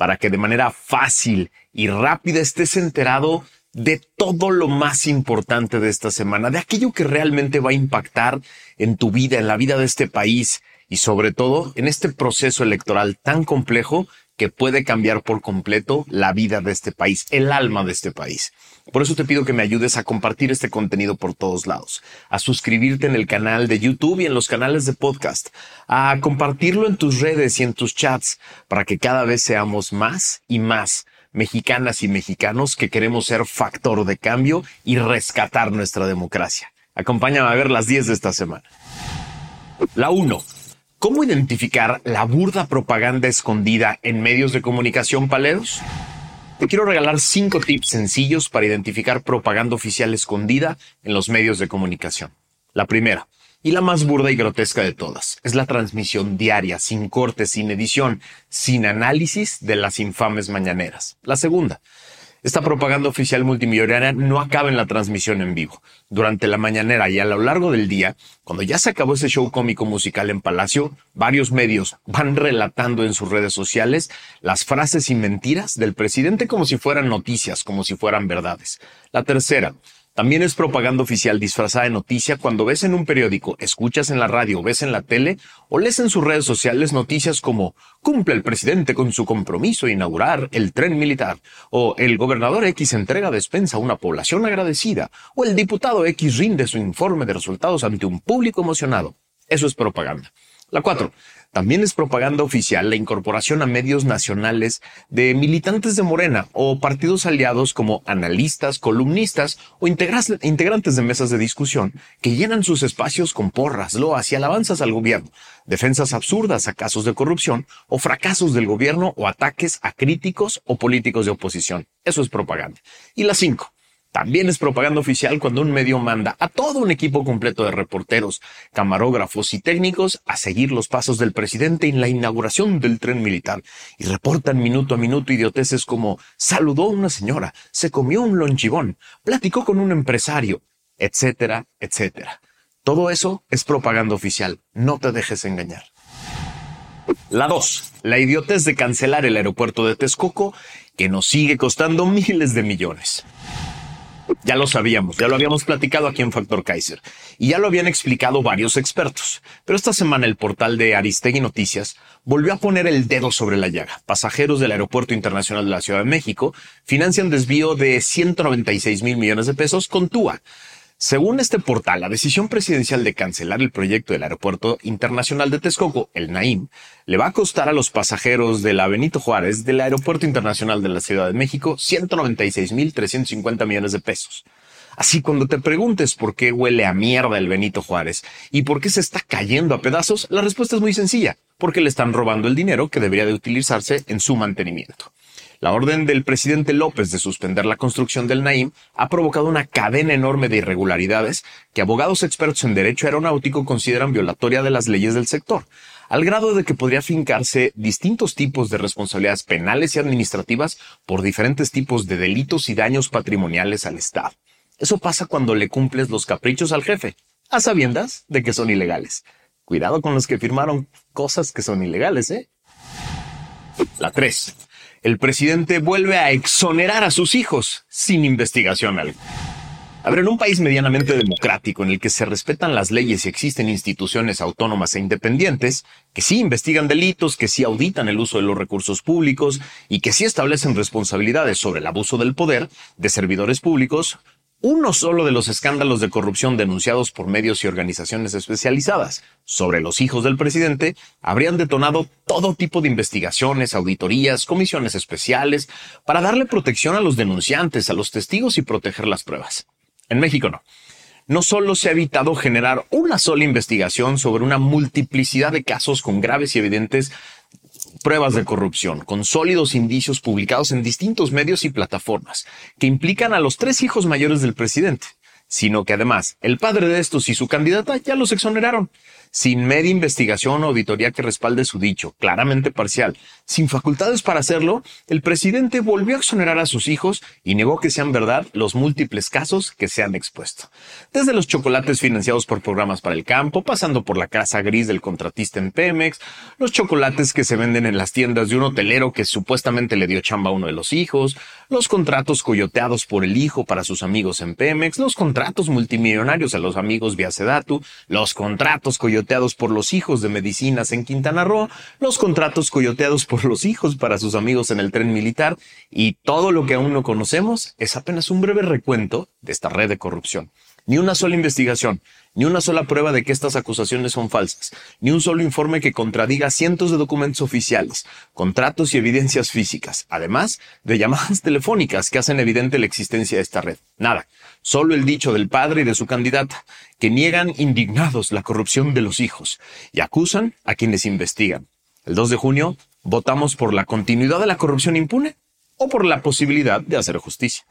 Para que de manera fácil y rápida estés enterado de todo lo más importante de esta semana, de aquello que realmente va a impactar en tu vida, en la vida de este país y sobre todo en este proceso electoral tan complejo que puede cambiar por completo la vida de este país, el alma de este país. Por eso te pido que me ayudes a compartir este contenido por todos lados, a suscribirte en el canal de YouTube y en los canales de podcast, a compartirlo en tus redes y en tus chats para que cada vez seamos más y más mexicanas y mexicanos que queremos ser factor de cambio y rescatar nuestra democracia. Acompáñame a ver las 10 de esta semana. La 1. ¿Cómo identificar la burda propaganda escondida en medios de comunicación paleros? Te quiero regalar cinco tips sencillos para identificar propaganda oficial escondida en los medios de comunicación. La primera, y la más burda y grotesca de todas, es la transmisión diaria, sin corte, sin edición, sin análisis de las infames mañaneras. La segunda, esta propaganda oficial multimillonaria no acaba en la transmisión en vivo. Durante la mañanera y a lo largo del día, cuando ya se acabó ese show cómico musical en Palacio, varios medios van relatando en sus redes sociales las frases y mentiras del presidente como si fueran noticias, como si fueran verdades. La tercera, también es propaganda oficial disfrazada de noticia cuando ves en un periódico, escuchas en la radio, ves en la tele o lees en sus redes sociales noticias como cumple el presidente con su compromiso de inaugurar el tren militar o el gobernador X entrega despensa a una población agradecida o el diputado X rinde su informe de resultados ante un público emocionado. Eso es propaganda. La cuatro, también es propaganda oficial la incorporación a medios nacionales de militantes de Morena o partidos aliados como analistas, columnistas o integrantes de mesas de discusión que llenan sus espacios con porras, loas y alabanzas al gobierno, defensas absurdas a casos de corrupción o fracasos del gobierno o ataques a críticos o políticos de oposición. Eso es propaganda. Y la cinco, también es propaganda oficial cuando un medio manda a todo un equipo completo de reporteros, camarógrafos y técnicos a seguir los pasos del presidente en la inauguración del tren militar y reportan minuto a minuto idioteces como saludó a una señora, se comió un lonchibón, platicó con un empresario, etcétera, etcétera. Todo eso es propaganda oficial. No te dejes engañar. La 2. La idiotez de cancelar el aeropuerto de Texcoco que nos sigue costando miles de millones. Ya lo sabíamos, ya lo habíamos platicado aquí en Factor Kaiser y ya lo habían explicado varios expertos. Pero esta semana el portal de Aristegui Noticias volvió a poner el dedo sobre la llaga. Pasajeros del Aeropuerto Internacional de la Ciudad de México financian desvío de 196 mil millones de pesos con TUA según este portal, la decisión presidencial de cancelar el proyecto del Aeropuerto Internacional de Texcoco, el NAIM, le va a costar a los pasajeros de la Benito Juárez del Aeropuerto Internacional de la Ciudad de México 196.350 millones de pesos. Así cuando te preguntes por qué huele a mierda el Benito Juárez y por qué se está cayendo a pedazos, la respuesta es muy sencilla, porque le están robando el dinero que debería de utilizarse en su mantenimiento. La orden del presidente López de suspender la construcción del Naim ha provocado una cadena enorme de irregularidades que abogados expertos en derecho aeronáutico consideran violatoria de las leyes del sector, al grado de que podría fincarse distintos tipos de responsabilidades penales y administrativas por diferentes tipos de delitos y daños patrimoniales al Estado. Eso pasa cuando le cumples los caprichos al jefe, a sabiendas de que son ilegales. Cuidado con los que firmaron cosas que son ilegales, ¿eh? La 3 el presidente vuelve a exonerar a sus hijos sin investigación alguna. A ver, en un país medianamente democrático en el que se respetan las leyes y existen instituciones autónomas e independientes, que sí investigan delitos, que sí auditan el uso de los recursos públicos y que sí establecen responsabilidades sobre el abuso del poder de servidores públicos, uno solo de los escándalos de corrupción denunciados por medios y organizaciones especializadas sobre los hijos del presidente habrían detonado todo tipo de investigaciones, auditorías, comisiones especiales para darle protección a los denunciantes, a los testigos y proteger las pruebas. En México no. No solo se ha evitado generar una sola investigación sobre una multiplicidad de casos con graves y evidentes pruebas de corrupción, con sólidos indicios publicados en distintos medios y plataformas, que implican a los tres hijos mayores del presidente, sino que además el padre de estos y su candidata ya los exoneraron sin media investigación o auditoría que respalde su dicho, claramente parcial, sin facultades para hacerlo, el presidente volvió a exonerar a sus hijos y negó que sean verdad los múltiples casos que se han expuesto. Desde los chocolates financiados por programas para el campo, pasando por la casa gris del contratista en Pemex, los chocolates que se venden en las tiendas de un hotelero que supuestamente le dio chamba a uno de los hijos, los contratos coyoteados por el hijo para sus amigos en Pemex, los contratos multimillonarios a los amigos vía Sedatu, los contratos coyoteados por los hijos de medicinas en Quintana Roo, los contratos coyoteados por los hijos para sus amigos en el tren militar y todo lo que aún no conocemos es apenas un breve recuento de esta red de corrupción. Ni una sola investigación, ni una sola prueba de que estas acusaciones son falsas, ni un solo informe que contradiga cientos de documentos oficiales, contratos y evidencias físicas, además de llamadas telefónicas que hacen evidente la existencia de esta red. Nada, solo el dicho del padre y de su candidata, que niegan indignados la corrupción de los hijos y acusan a quienes investigan. El 2 de junio votamos por la continuidad de la corrupción impune o por la posibilidad de hacer justicia.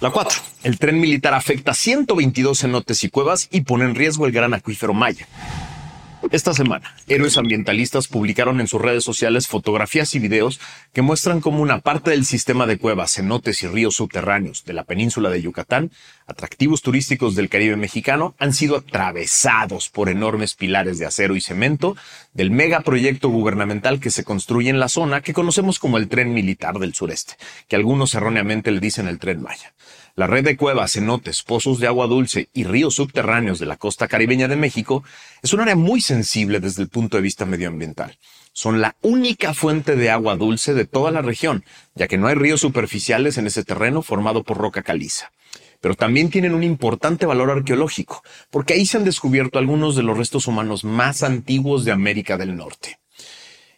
La 4. El tren militar afecta 122 cenotes y cuevas y pone en riesgo el gran acuífero Maya. Esta semana, héroes ambientalistas publicaron en sus redes sociales fotografías y videos que muestran cómo una parte del sistema de cuevas, cenotes y ríos subterráneos de la península de Yucatán, atractivos turísticos del Caribe mexicano, han sido atravesados por enormes pilares de acero y cemento del megaproyecto gubernamental que se construye en la zona que conocemos como el Tren Militar del Sureste, que algunos erróneamente le dicen el Tren Maya. La red de cuevas, cenotes, pozos de agua dulce y ríos subterráneos de la costa caribeña de México es un área muy sensible desde el punto de vista medioambiental. Son la única fuente de agua dulce de toda la región, ya que no hay ríos superficiales en ese terreno formado por roca caliza. Pero también tienen un importante valor arqueológico, porque ahí se han descubierto algunos de los restos humanos más antiguos de América del Norte.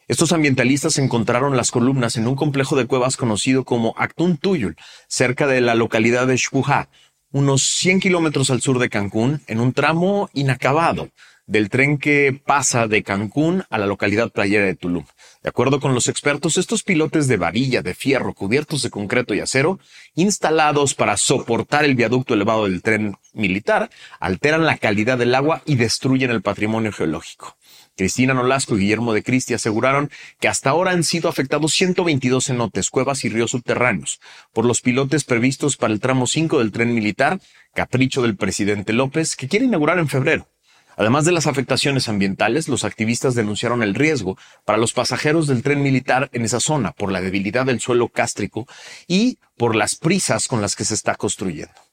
Estos ambientalistas encontraron las columnas en un complejo de cuevas conocido como Actun Tuyul, cerca de la localidad de Xpujá, unos 100 kilómetros al sur de Cancún, en un tramo inacabado del tren que pasa de Cancún a la localidad playera de Tulum. De acuerdo con los expertos, estos pilotes de varilla de fierro cubiertos de concreto y acero, instalados para soportar el viaducto elevado del tren militar, alteran la calidad del agua y destruyen el patrimonio geológico. Cristina Nolasco y Guillermo de Cristi aseguraron que hasta ahora han sido afectados 122 cenotes, cuevas y ríos subterráneos por los pilotes previstos para el tramo 5 del tren militar, capricho del presidente López, que quiere inaugurar en febrero. Además de las afectaciones ambientales, los activistas denunciaron el riesgo para los pasajeros del tren militar en esa zona por la debilidad del suelo cástrico y por las prisas con las que se está construyendo.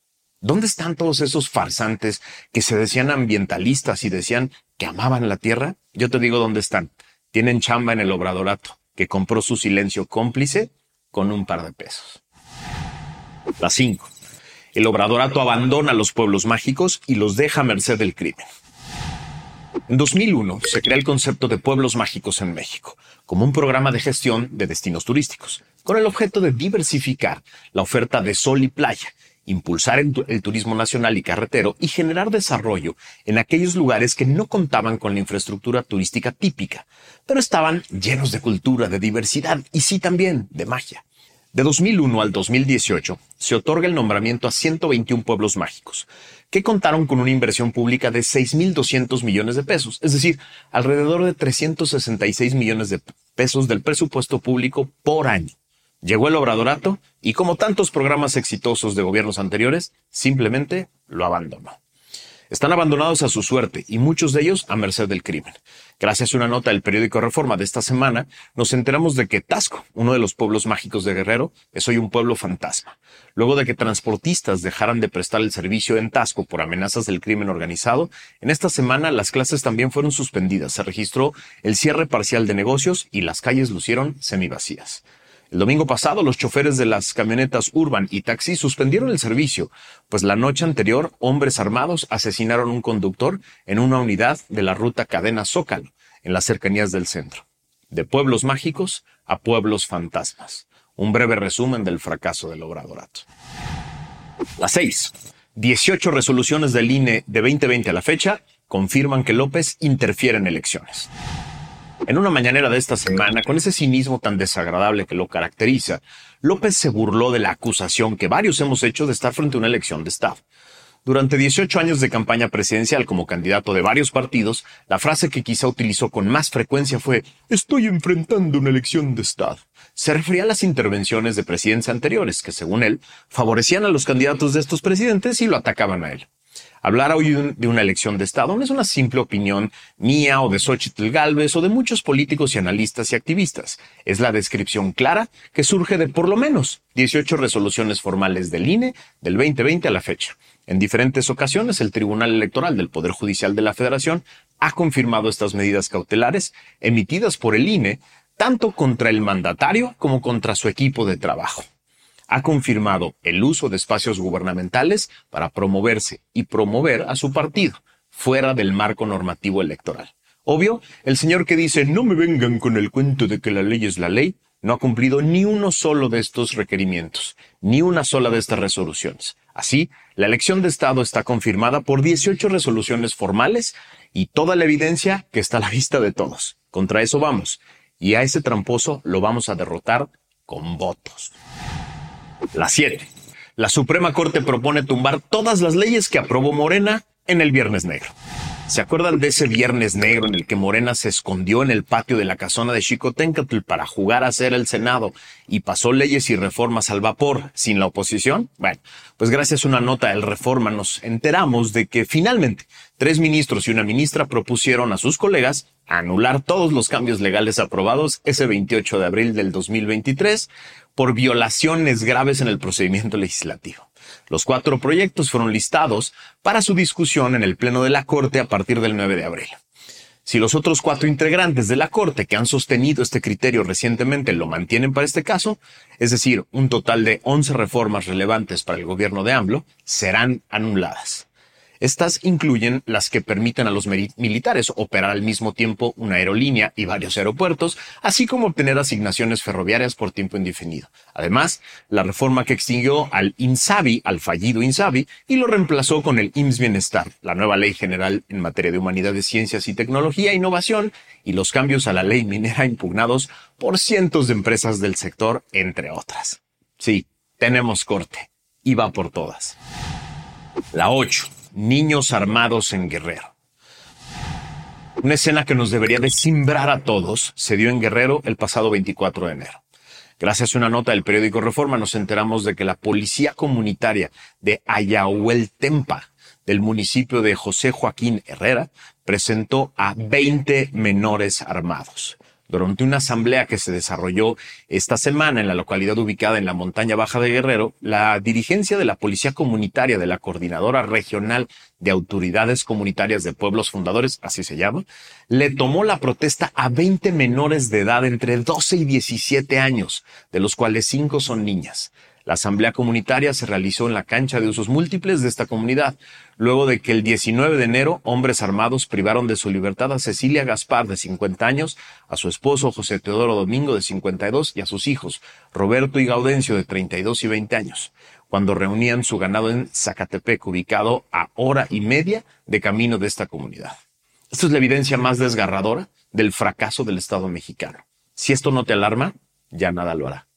¿Dónde están todos esos farsantes que se decían ambientalistas y decían que amaban la tierra? Yo te digo dónde están. Tienen chamba en el obradorato, que compró su silencio cómplice con un par de pesos. La 5. El obradorato abandona los pueblos mágicos y los deja a merced del crimen. En 2001 se crea el concepto de pueblos mágicos en México, como un programa de gestión de destinos turísticos, con el objeto de diversificar la oferta de sol y playa impulsar el, turismo nacional y carretero y generar desarrollo en aquellos lugares que no contaban con la infraestructura turística típica, pero estaban llenos de cultura, de diversidad y sí también de magia. De 2001 al 2018 se otorga el nombramiento a 121 pueblos mágicos, que contaron con una inversión pública de 6.200 millones de pesos, es decir, alrededor de 366 millones de pesos del presupuesto público por año. Llegó el obradorato y como tantos programas exitosos de gobiernos anteriores, simplemente lo abandonó. están abandonados a su suerte y muchos de ellos a merced del crimen. Gracias a una nota del periódico Reforma de esta semana, nos enteramos de que Tasco, uno de los pueblos mágicos de Guerrero, es hoy un pueblo fantasma. Luego de que transportistas dejaran de prestar el servicio en Tasco por amenazas del crimen organizado, en esta semana las clases también fueron suspendidas. Se registró el cierre parcial de negocios y las calles lucieron semivacías. El domingo pasado, los choferes de las camionetas Urban y Taxi suspendieron el servicio, pues la noche anterior, hombres armados asesinaron un conductor en una unidad de la ruta Cadena Zócalo, en las cercanías del centro. De pueblos mágicos a pueblos fantasmas. Un breve resumen del fracaso del obradorato. Las seis. 18 resoluciones del INE de 2020 a la fecha confirman que López interfiere en elecciones. En una mañanera de esta semana, con ese cinismo tan desagradable que lo caracteriza, López se burló de la acusación que varios hemos hecho de estar frente a una elección de Estado. Durante 18 años de campaña presidencial como candidato de varios partidos, la frase que quizá utilizó con más frecuencia fue Estoy enfrentando una elección de Estado. Se refería a las intervenciones de presidentes anteriores que, según él, favorecían a los candidatos de estos presidentes y lo atacaban a él. Hablar hoy de una elección de Estado no es una simple opinión mía o de Xochitl Galvez o de muchos políticos y analistas y activistas. Es la descripción clara que surge de por lo menos 18 resoluciones formales del INE del 2020 a la fecha. En diferentes ocasiones, el Tribunal Electoral del Poder Judicial de la Federación ha confirmado estas medidas cautelares emitidas por el INE tanto contra el mandatario como contra su equipo de trabajo ha confirmado el uso de espacios gubernamentales para promoverse y promover a su partido fuera del marco normativo electoral. Obvio, el señor que dice no me vengan con el cuento de que la ley es la ley, no ha cumplido ni uno solo de estos requerimientos, ni una sola de estas resoluciones. Así, la elección de Estado está confirmada por 18 resoluciones formales y toda la evidencia que está a la vista de todos. Contra eso vamos. Y a ese tramposo lo vamos a derrotar con votos. La 7. La Suprema Corte propone tumbar todas las leyes que aprobó Morena en el Viernes Negro. ¿Se acuerdan de ese Viernes Negro en el que Morena se escondió en el patio de la casona de Xicoténcatl para jugar a ser el Senado y pasó leyes y reformas al vapor sin la oposición? Bueno, pues gracias a una nota del Reforma nos enteramos de que finalmente tres ministros y una ministra propusieron a sus colegas anular todos los cambios legales aprobados ese 28 de abril del 2023 por violaciones graves en el procedimiento legislativo. Los cuatro proyectos fueron listados para su discusión en el Pleno de la Corte a partir del 9 de abril. Si los otros cuatro integrantes de la Corte que han sostenido este criterio recientemente lo mantienen para este caso, es decir, un total de 11 reformas relevantes para el gobierno de AMLO, serán anuladas. Estas incluyen las que permiten a los militares operar al mismo tiempo una aerolínea y varios aeropuertos, así como obtener asignaciones ferroviarias por tiempo indefinido. Además, la reforma que extinguió al INSABI, al fallido INSABI, y lo reemplazó con el IMSS Bienestar, la nueva ley general en materia de humanidades, ciencias y tecnología e innovación, y los cambios a la ley minera impugnados por cientos de empresas del sector, entre otras. Sí, tenemos corte. Y va por todas. La 8 niños armados en Guerrero. Una escena que nos debería de simbrar a todos se dio en Guerrero el pasado 24 de enero. Gracias a una nota del periódico Reforma nos enteramos de que la policía comunitaria de Ayahueltempa, del municipio de José Joaquín Herrera, presentó a 20 menores armados durante una asamblea que se desarrolló esta semana en la localidad ubicada en la montaña baja de Guerrero, la dirigencia de la Policía Comunitaria de la Coordinadora Regional de Autoridades Comunitarias de Pueblos Fundadores, así se llama, le tomó la protesta a 20 menores de edad entre 12 y 17 años, de los cuales 5 son niñas. La asamblea comunitaria se realizó en la cancha de usos múltiples de esta comunidad, luego de que el 19 de enero hombres armados privaron de su libertad a Cecilia Gaspar, de 50 años, a su esposo José Teodoro Domingo, de 52, y a sus hijos, Roberto y Gaudencio, de 32 y 20 años, cuando reunían su ganado en Zacatepec, ubicado a hora y media de camino de esta comunidad. Esto es la evidencia más desgarradora del fracaso del Estado mexicano. Si esto no te alarma, ya nada lo hará.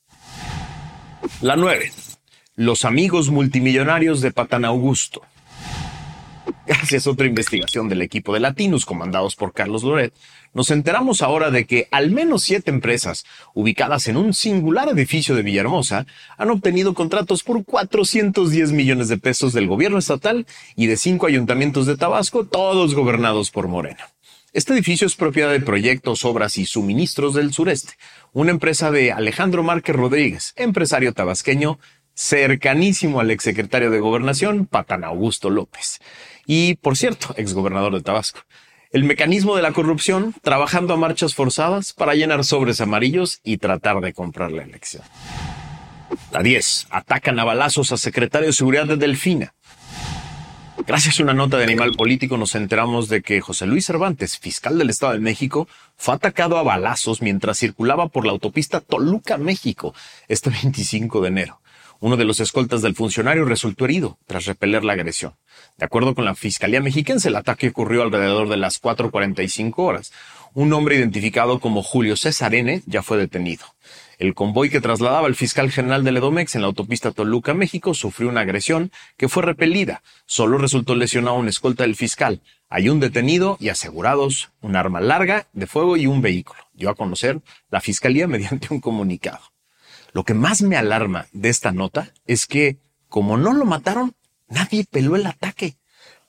La 9. Los amigos multimillonarios de Patán Augusto. Gracias a otra investigación del equipo de Latinos comandados por Carlos Loret, nos enteramos ahora de que al menos siete empresas ubicadas en un singular edificio de Villahermosa han obtenido contratos por 410 millones de pesos del gobierno estatal y de cinco ayuntamientos de Tabasco, todos gobernados por Morena. Este edificio es propiedad de Proyectos, Obras y Suministros del Sureste, una empresa de Alejandro Márquez Rodríguez, empresario tabasqueño cercanísimo al exsecretario de Gobernación, Patán Augusto López y, por cierto, exgobernador de Tabasco. El mecanismo de la corrupción trabajando a marchas forzadas para llenar sobres amarillos y tratar de comprar la elección. La 10. Atacan a balazos a secretario de Seguridad de Delfina. Gracias a una nota de Animal Político nos enteramos de que José Luis Cervantes, fiscal del Estado de México, fue atacado a balazos mientras circulaba por la autopista Toluca-México este 25 de enero. Uno de los escoltas del funcionario resultó herido tras repeler la agresión. De acuerdo con la Fiscalía Mexiquense, el ataque ocurrió alrededor de las 4.45 horas. Un hombre identificado como Julio César N. ya fue detenido. El convoy que trasladaba al fiscal general del Edomex en la autopista Toluca, México, sufrió una agresión que fue repelida. Solo resultó lesionado un escolta del fiscal. Hay un detenido y asegurados un arma larga de fuego y un vehículo. Dio a conocer la fiscalía mediante un comunicado. Lo que más me alarma de esta nota es que, como no lo mataron, nadie peló el ataque.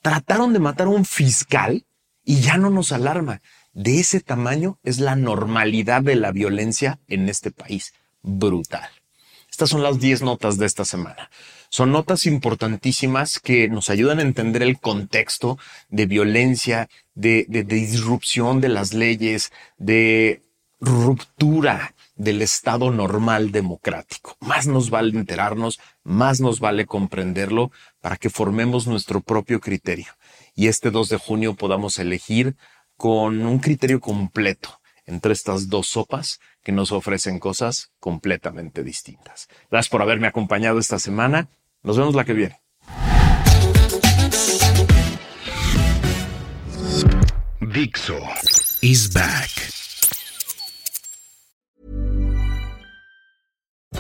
Trataron de matar a un fiscal y ya no nos alarma. De ese tamaño es la normalidad de la violencia en este país. Brutal. Estas son las 10 notas de esta semana. Son notas importantísimas que nos ayudan a entender el contexto de violencia, de, disrupción de las leyes, de ruptura del Estado normal democrático. Más nos vale enterarnos, más nos vale comprenderlo para que formemos nuestro propio criterio y este 2 de junio podamos elegir con un criterio completo entre estas dos sopas que nos ofrecen cosas completamente distintas. Gracias por haberme acompañado esta semana. Nos vemos la que viene. Dixo is back.